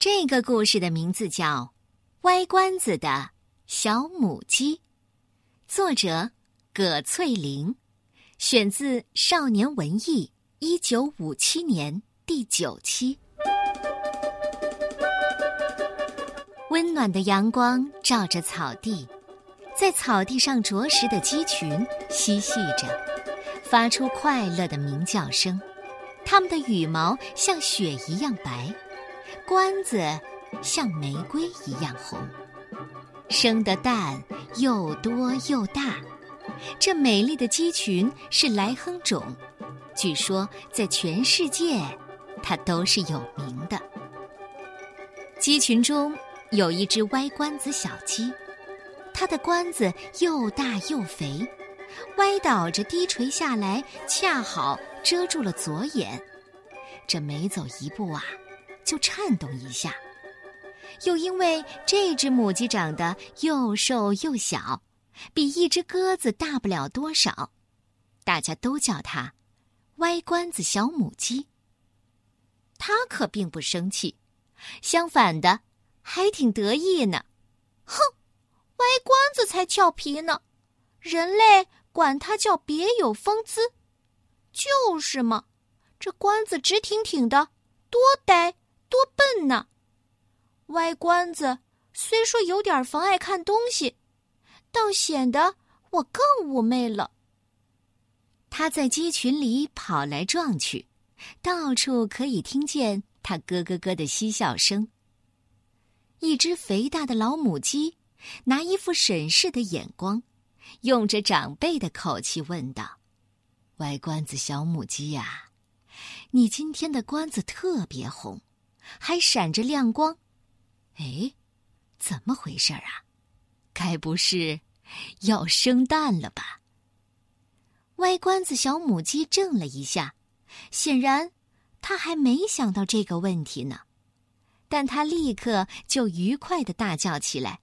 这个故事的名字叫《歪关子的小母鸡》，作者葛翠玲，选自《少年文艺》一九五七年第九期。温暖的阳光照着草地，在草地上啄食的鸡群嬉戏着，发出快乐的鸣叫声。它们的羽毛像雪一样白。关子像玫瑰一样红，生的蛋又多又大。这美丽的鸡群是来亨种，据说在全世界，它都是有名的。鸡群中有一只歪关子小鸡，它的关子又大又肥，歪倒着低垂下来，恰好遮住了左眼。这每走一步啊。就颤动一下，又因为这只母鸡长得又瘦又小，比一只鸽子大不了多少，大家都叫它“歪关子小母鸡”。它可并不生气，相反的，还挺得意呢。哼，歪关子才俏皮呢，人类管它叫别有风姿。就是嘛，这关子直挺挺的，多呆。多笨呢！歪关子虽说有点妨碍看东西，倒显得我更妩媚了。他在鸡群里跑来撞去，到处可以听见他咯咯咯的嬉笑声。一只肥大的老母鸡拿一副审视的眼光，用着长辈的口气问道：“歪关子小母鸡呀，你今天的关子特别红。”还闪着亮光，哎，怎么回事啊？该不是要生蛋了吧？歪关子小母鸡怔了一下，显然他还没想到这个问题呢。但他立刻就愉快的大叫起来：“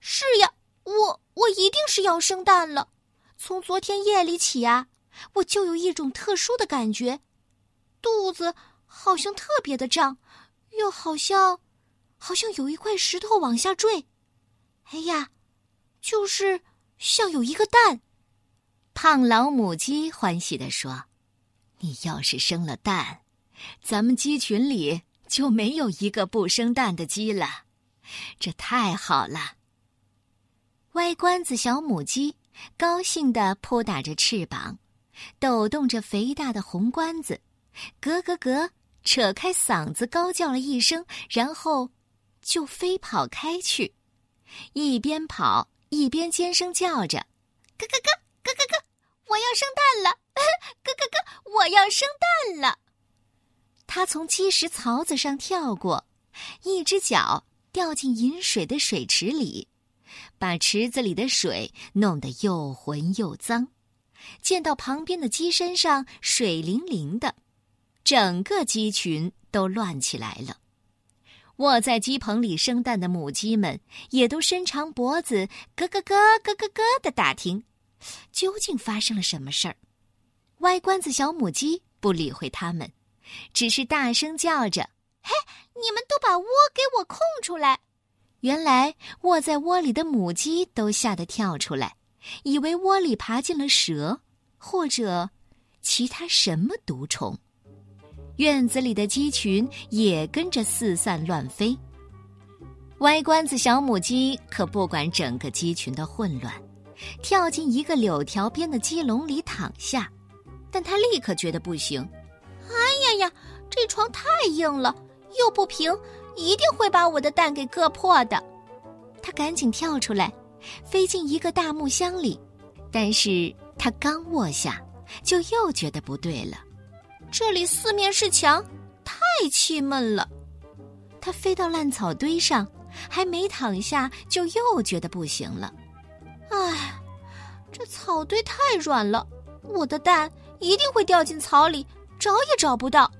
是呀，我我一定是要生蛋了！从昨天夜里起啊，我就有一种特殊的感觉，肚子好像特别的胀。”又好像，好像有一块石头往下坠。哎呀，就是像有一个蛋。胖老母鸡欢喜地说：“你要是生了蛋，咱们鸡群里就没有一个不生蛋的鸡了。这太好了。”歪关子小母鸡高兴地扑打着翅膀，抖动着肥大的红关子，咯咯咯。扯开嗓子高叫了一声，然后就飞跑开去，一边跑一边尖声叫着：“咯咯咯，咯咯咯，我要生蛋了！咯咯咯，我要生蛋了！”他从鸡食槽子上跳过，一只脚掉进饮水的水池里，把池子里的水弄得又浑又脏。见到旁边的鸡身上水灵灵的。整个鸡群都乱起来了，卧在鸡棚里生蛋的母鸡们也都伸长脖子，咯咯咯咯咯咯的打听，究竟发生了什么事儿。歪关子小母鸡不理会它们，只是大声叫着：“嘿，你们都把窝给我空出来！”原来卧在窝里的母鸡都吓得跳出来，以为窝里爬进了蛇或者其他什么毒虫。院子里的鸡群也跟着四散乱飞。歪关子小母鸡可不管整个鸡群的混乱，跳进一个柳条边的鸡笼里躺下。但他立刻觉得不行，哎呀呀，这床太硬了，又不平，一定会把我的蛋给硌破的。他赶紧跳出来，飞进一个大木箱里。但是他刚卧下，就又觉得不对了。这里四面是墙，太气闷了。他飞到烂草堆上，还没躺下，就又觉得不行了。唉，这草堆太软了，我的蛋一定会掉进草里，找也找不到。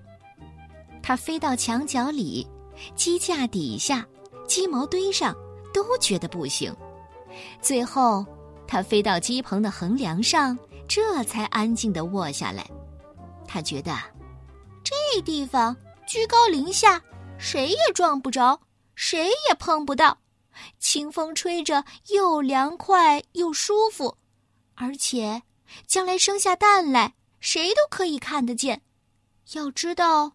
他飞到墙角里、鸡架底下、鸡毛堆上，都觉得不行。最后，他飞到鸡棚的横梁上，这才安静的卧下来。他觉得，这地方居高临下，谁也撞不着，谁也碰不到。清风吹着，又凉快又舒服，而且将来生下蛋来，谁都可以看得见。要知道，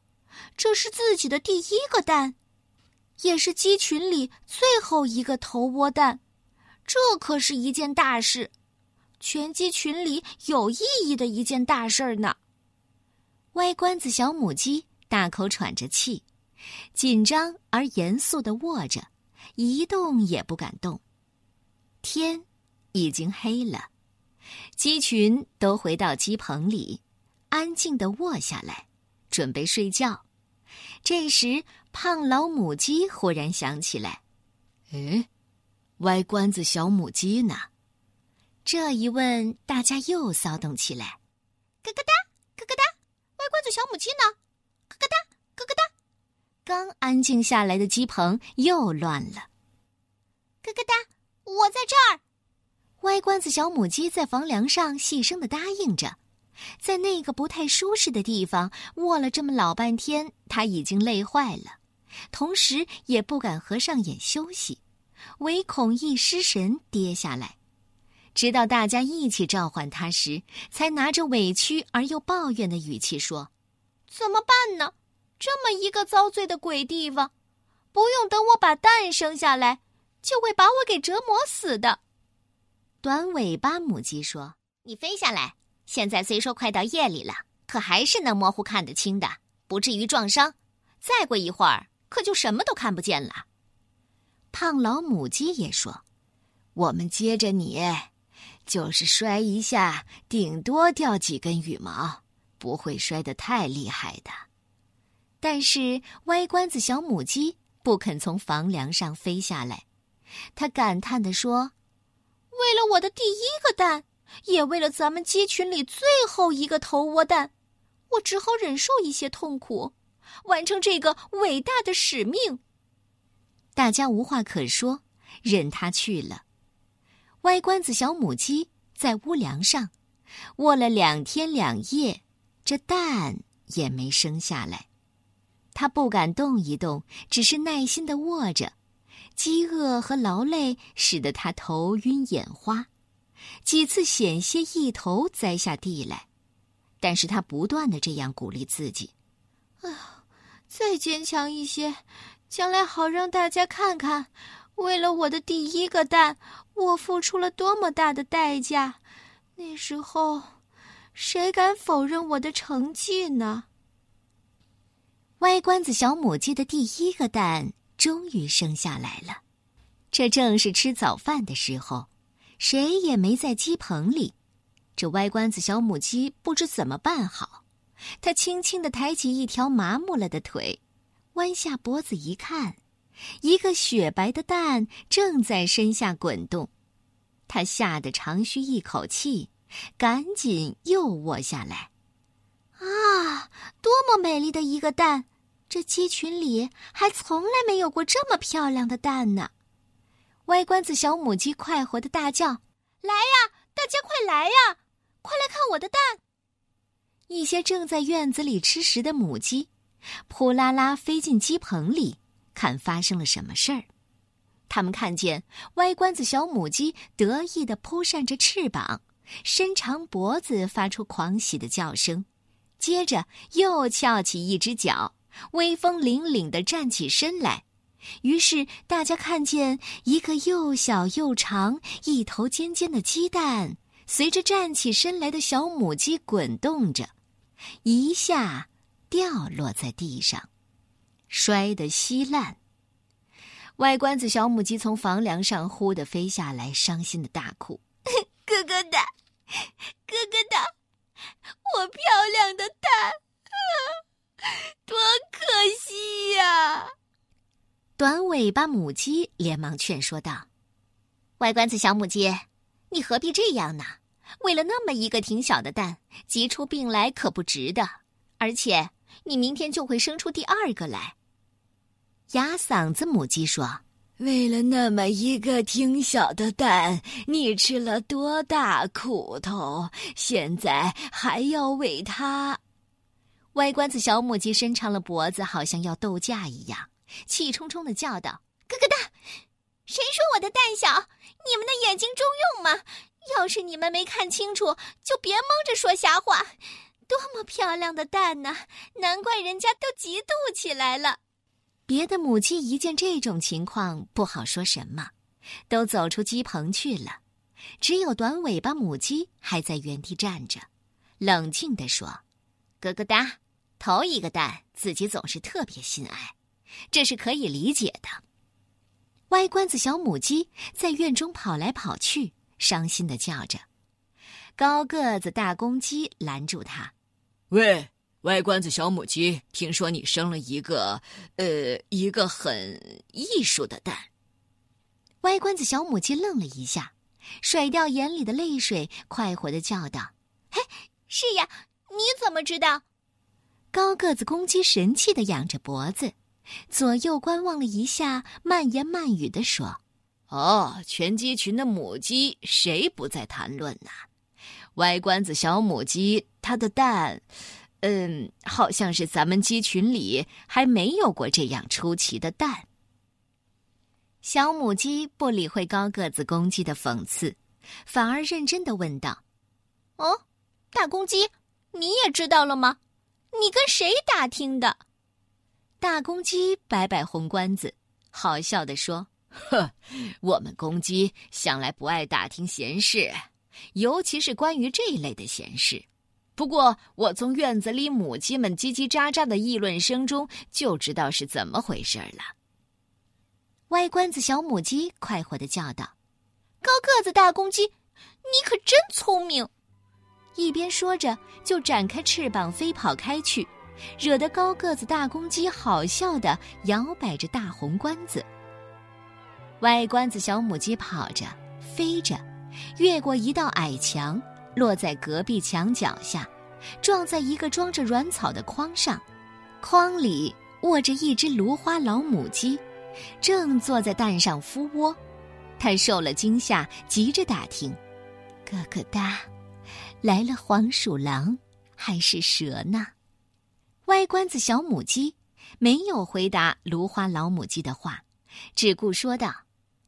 这是自己的第一个蛋，也是鸡群里最后一个头窝蛋，这可是一件大事，全鸡群里有意义的一件大事儿呢。歪关子小母鸡大口喘着气，紧张而严肃的卧着。一动也不敢动。天已经黑了，鸡群都回到鸡棚里，安静的卧下来，准备睡觉。这时，胖老母鸡忽然想起来：“哎，歪关子小母鸡呢？”这一问，大家又骚动起来：“咯咯哒，咯咯哒，歪关子小母鸡呢？咯咯哒，咯咯哒。”刚安静下来的鸡棚又乱了。咯咯哒，我在这儿。歪关子小母鸡在房梁上细声的答应着。在那个不太舒适的地方卧了这么老半天，它已经累坏了，同时也不敢合上眼休息，唯恐一失神跌下来。直到大家一起召唤它时，才拿着委屈而又抱怨的语气说：“怎么办呢？”这么一个遭罪的鬼地方，不用等我把蛋生下来，就会把我给折磨死的。短尾巴母鸡说：“你飞下来，现在虽说快到夜里了，可还是能模糊看得清的，不至于撞伤。再过一会儿，可就什么都看不见了。”胖老母鸡也说：“我们接着你，就是摔一下，顶多掉几根羽毛，不会摔得太厉害的。”但是歪关子小母鸡不肯从房梁上飞下来，它感叹地说：“为了我的第一个蛋，也为了咱们鸡群里最后一个头窝蛋，我只好忍受一些痛苦，完成这个伟大的使命。”大家无话可说，任它去了。歪关子小母鸡在屋梁上卧了两天两夜，这蛋也没生下来。他不敢动一动，只是耐心的卧着。饥饿和劳累使得他头晕眼花，几次险些一头栽下地来。但是他不断的这样鼓励自己：“哎呀，再坚强一些，将来好让大家看看，为了我的第一个蛋，我付出了多么大的代价。那时候，谁敢否认我的成绩呢？”歪关子小母鸡的第一个蛋终于生下来了，这正是吃早饭的时候，谁也没在鸡棚里。这歪关子小母鸡不知怎么办好，它轻轻的抬起一条麻木了的腿，弯下脖子一看，一个雪白的蛋正在身下滚动，它吓得长吁一口气，赶紧又卧下来。啊，多么美丽的一个蛋！这鸡群里还从来没有过这么漂亮的蛋呢！歪关子小母鸡快活的大叫：“来呀，大家快来呀，快来看我的蛋！”一些正在院子里吃食的母鸡，扑啦啦飞进鸡棚里，看发生了什么事儿。他们看见歪关子小母鸡得意的扑扇着翅膀，伸长脖子，发出狂喜的叫声，接着又翘起一只脚。威风凛凛的站起身来，于是大家看见一个又小又长、一头尖尖的鸡蛋，随着站起身来的小母鸡滚动着，一下掉落在地上，摔得稀烂。外关子小母鸡从房梁上忽地飞下来，伤心的大哭：“ 哥哥的，哥哥的，我漂亮的蛋！” 多可惜呀！短尾巴母鸡连忙劝说道：“外关子小母鸡，你何必这样呢？为了那么一个挺小的蛋，急出病来可不值得。而且你明天就会生出第二个来。”哑嗓子母鸡说：“为了那么一个挺小的蛋，你吃了多大苦头？现在还要为它……”歪瓜子小母鸡伸长了脖子，好像要斗架一样，气冲冲的叫道：“咯咯哒！谁说我的蛋小？你们的眼睛中用吗？要是你们没看清楚，就别蒙着说瞎话。多么漂亮的蛋呐！难怪人家都嫉妒起来了。”别的母鸡一见这种情况，不好说什么，都走出鸡棚去了。只有短尾巴母鸡还在原地站着，冷静地说：“咯咯哒，头一个蛋自己总是特别心爱，这是可以理解的。”歪关子小母鸡在院中跑来跑去，伤心的叫着。高个子大公鸡拦住它：“喂，歪关子小母鸡，听说你生了一个，呃，一个很艺术的蛋。”歪关子小母鸡愣了一下。甩掉眼里的泪水，快活的叫道：“嘿，是呀，你怎么知道？”高个子公鸡神气的仰着脖子，左右观望了一下，慢言慢语的说：“哦，全鸡群的母鸡谁不在谈论呢？歪关子小母鸡，它的蛋，嗯，好像是咱们鸡群里还没有过这样出奇的蛋。”小母鸡不理会高个子公鸡的讽刺，反而认真的问道：“哦，大公鸡，你也知道了吗？你跟谁打听的？”大公鸡摆摆红冠子，好笑的说：“呵，我们公鸡向来不爱打听闲事，尤其是关于这一类的闲事。不过，我从院子里母鸡们叽叽喳喳的议论声中就知道是怎么回事了。”歪关子小母鸡快活的叫道：“高个子大公鸡，你可真聪明！”一边说着，就展开翅膀飞跑开去，惹得高个子大公鸡好笑的摇摆着大红冠子。歪关子小母鸡跑着飞着，越过一道矮墙，落在隔壁墙脚下，撞在一个装着软草的筐上，筐里卧着一只芦花老母鸡。正坐在蛋上孵窝，他受了惊吓，急着打听：“咯咯哒，来了黄鼠狼还是蛇呢？”歪关子小母鸡没有回答芦花老母鸡的话，只顾说道：“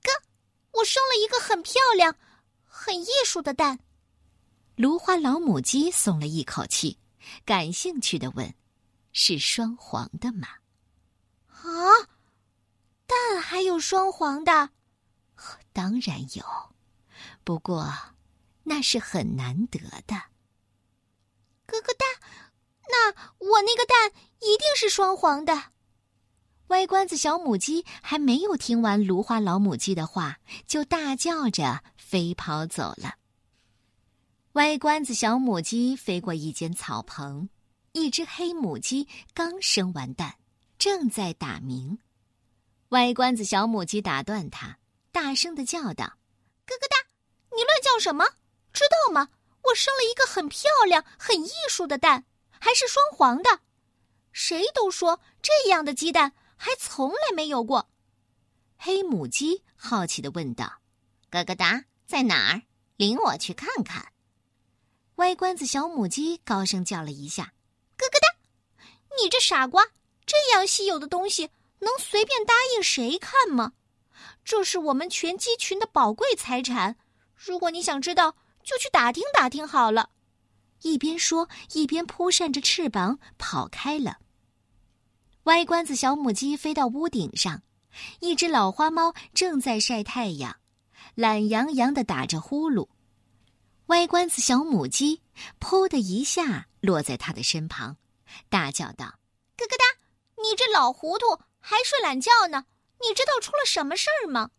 哥，我生了一个很漂亮、很艺术的蛋。”芦花老母鸡松了一口气，感兴趣的问：“是双黄的吗？”啊！蛋还有双黄的，当然有，不过那是很难得的。咯咯哒，那我那个蛋一定是双黄的。歪关子小母鸡还没有听完芦花老母鸡的话，就大叫着飞跑走了。歪关子小母鸡飞过一间草棚，一只黑母鸡刚生完蛋，正在打鸣。歪关子小母鸡打断它，大声的叫道：“咯咯哒，你乱叫什么？知道吗？我生了一个很漂亮、很艺术的蛋，还是双黄的。谁都说这样的鸡蛋还从来没有过。”黑母鸡好奇的问道：“咯咯哒，在哪儿？领我去看看。”歪关子小母鸡高声叫了一下：“咯咯哒，你这傻瓜，这样稀有的东西。”能随便答应谁看吗？这是我们全鸡群的宝贵财产。如果你想知道，就去打听打听好了。一边说，一边扑扇着翅膀跑开了。歪关子小母鸡飞到屋顶上，一只老花猫正在晒太阳，懒洋洋的打着呼噜。歪关子小母鸡“噗”的一下落在它的身旁，大叫道：“咯咯哒，你这老糊涂！”还睡懒觉呢？你知道出了什么事儿吗？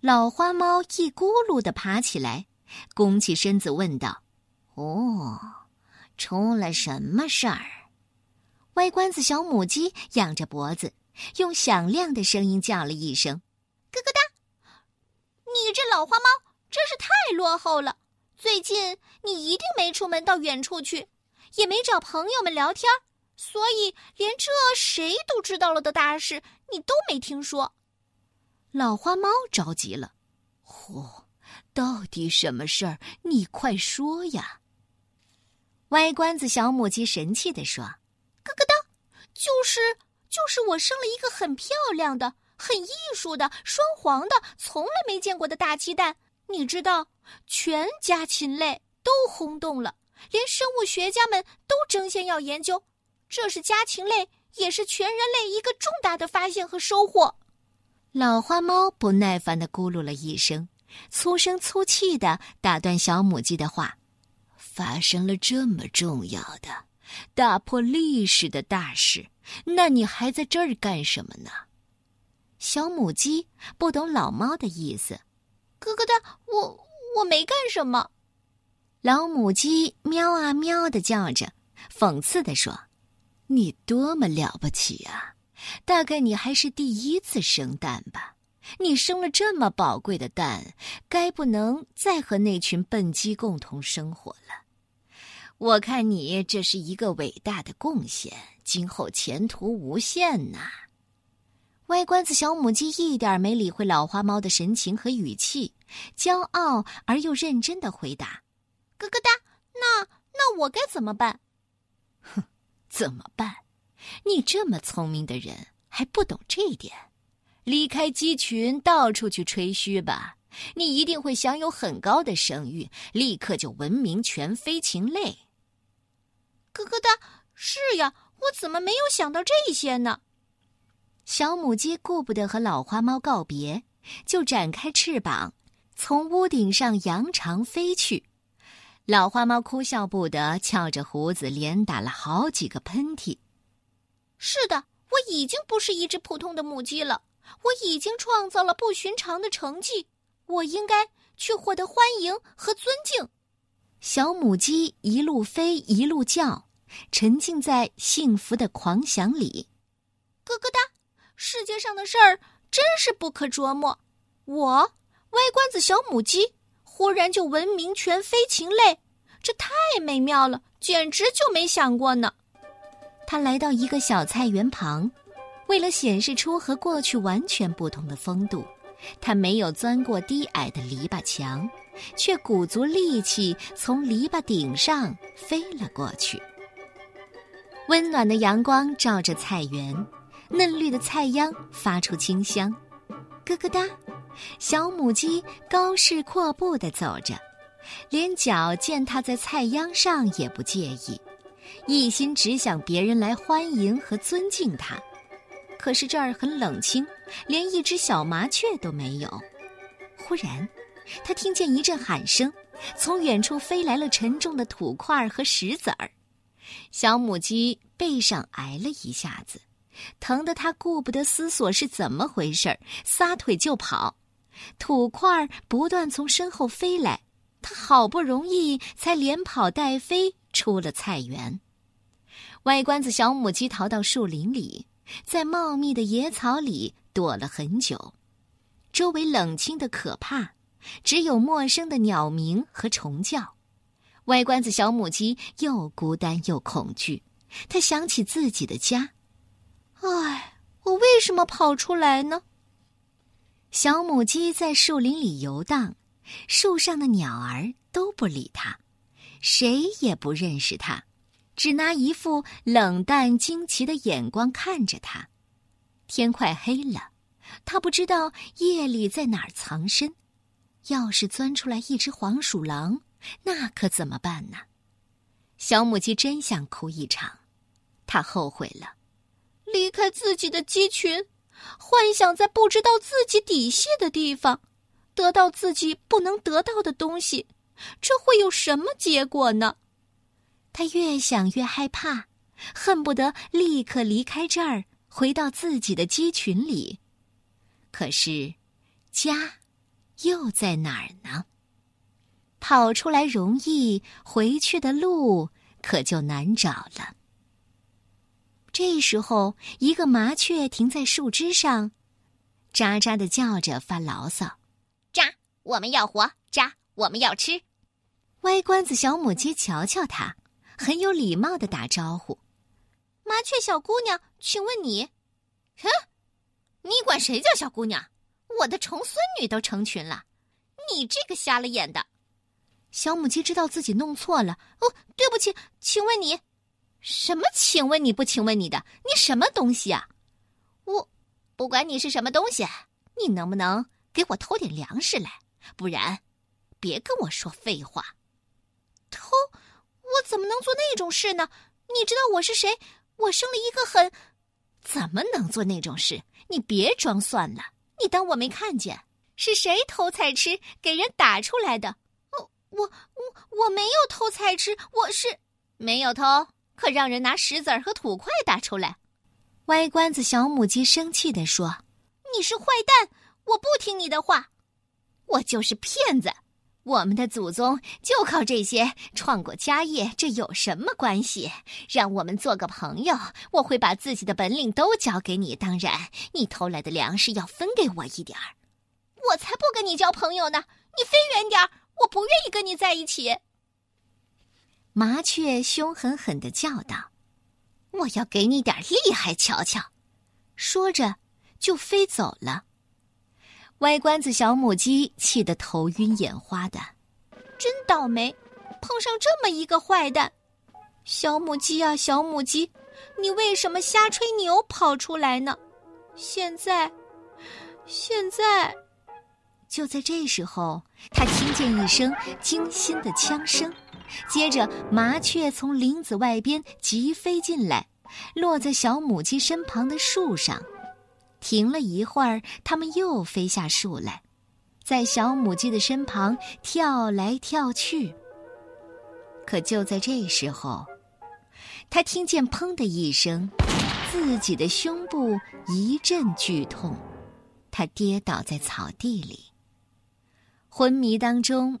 老花猫一咕噜的爬起来，弓起身子问道：“哦，出了什么事儿？”歪关子小母鸡仰着脖子，用响亮的声音叫了一声：“咯咯哒！”你这老花猫真是太落后了。最近你一定没出门到远处去，也没找朋友们聊天。所以，连这谁都知道了的大事，你都没听说。老花猫着急了：“嚯，到底什么事儿？你快说呀！”歪关子小母鸡神气地说：“咯咯哒，就是就是我生了一个很漂亮的、很艺术的、双黄的、从来没见过的大鸡蛋。你知道，全家禽类都轰动了，连生物学家们都争先要研究。这是家禽类，也是全人类一个重大的发现和收获。老花猫不耐烦的咕噜了一声，粗声粗气的打断小母鸡的话：“发生了这么重要的、打破历史的大事，那你还在这儿干什么呢？”小母鸡不懂老猫的意思，咯咯哒，我我没干什么。老母鸡喵啊喵的叫着，讽刺的说：“你多么了不起啊！”大概你还是第一次生蛋吧？你生了这么宝贵的蛋，该不能再和那群笨鸡共同生活了。我看你这是一个伟大的贡献，今后前途无限呐！歪关子小母鸡一点没理会老花猫的神情和语气，骄傲而又认真的回答：“咯咯哒，那那我该怎么办？”哼，怎么办？你这么聪明的人还不懂这一点？离开鸡群，到处去吹嘘吧！你一定会享有很高的声誉，立刻就闻名全飞禽类。咯咯哒，是呀，我怎么没有想到这些呢？小母鸡顾不得和老花猫告别，就展开翅膀，从屋顶上扬长飞去。老花猫哭笑不得，翘着胡子，连打了好几个喷嚏。是的，我已经不是一只普通的母鸡了。我已经创造了不寻常的成绩，我应该去获得欢迎和尊敬。小母鸡一路飞一路叫，沉浸在幸福的狂想里。咯咯哒，世界上的事儿真是不可琢磨。我歪关子小母鸡忽然就闻名全飞禽类，这太美妙了，简直就没想过呢。他来到一个小菜园旁，为了显示出和过去完全不同的风度，他没有钻过低矮的篱笆墙，却鼓足力气从篱笆顶上飞了过去。温暖的阳光照着菜园，嫩绿的菜秧发出清香。咯咯哒，小母鸡高势阔步地走着，连脚践踏在菜秧上也不介意。一心只想别人来欢迎和尊敬他，可是这儿很冷清，连一只小麻雀都没有。忽然，他听见一阵喊声，从远处飞来了沉重的土块和石子儿。小母鸡背上挨了一下子，疼得它顾不得思索是怎么回事，撒腿就跑。土块不断从身后飞来，它好不容易才连跑带飞。出了菜园，歪关子小母鸡逃到树林里，在茂密的野草里躲了很久。周围冷清的可怕，只有陌生的鸟鸣和虫叫。歪关子小母鸡又孤单又恐惧，它想起自己的家。唉，我为什么跑出来呢？小母鸡在树林里游荡，树上的鸟儿都不理它。谁也不认识它，只拿一副冷淡惊奇的眼光看着它。天快黑了，他不知道夜里在哪儿藏身。要是钻出来一只黄鼠狼，那可怎么办呢？小母鸡真想哭一场，它后悔了，离开自己的鸡群，幻想在不知道自己底细的地方，得到自己不能得到的东西。这会有什么结果呢？他越想越害怕，恨不得立刻离开这儿，回到自己的鸡群里。可是，家又在哪儿呢？跑出来容易，回去的路可就难找了。这时候，一个麻雀停在树枝上，喳喳的叫着，发牢骚：“喳，我们要活；喳，我们要吃。”歪关子小母鸡瞧瞧它，很有礼貌的打招呼：“麻雀小姑娘，请问你？哼，你管谁叫小姑娘？我的重孙女都成群了，你这个瞎了眼的！”小母鸡知道自己弄错了，哦，对不起，请问你？什么？请问你不？请问你的？你什么东西啊？我不管你是什么东西，你能不能给我偷点粮食来？不然，别跟我说废话。偷？我怎么能做那种事呢？你知道我是谁？我生了一个很……怎么能做那种事？你别装蒜了！你当我没看见？是谁偷菜吃，给人打出来的？我我我我没有偷菜吃，我是没有偷，可让人拿石子儿和土块打出来。歪关子小母鸡生气地说：“你是坏蛋！我不听你的话，我就是骗子。我们的祖宗就靠这些创过家业，这有什么关系？让我们做个朋友，我会把自己的本领都教给你。当然，你偷来的粮食要分给我一点儿。我才不跟你交朋友呢！你飞远点儿，我不愿意跟你在一起。”麻雀凶狠狠地叫道。我要给你点厉害瞧瞧，说着就飞走了。歪关子小母鸡气得头晕眼花的，真倒霉，碰上这么一个坏蛋。小母鸡啊，小母鸡，你为什么瞎吹牛跑出来呢？现在，现在，就在这时候，他听见一声惊心的枪声。接着，麻雀从林子外边急飞进来，落在小母鸡身旁的树上，停了一会儿，它们又飞下树来，在小母鸡的身旁跳来跳去。可就在这时候，它听见“砰”的一声，自己的胸部一阵剧痛，它跌倒在草地里，昏迷当中。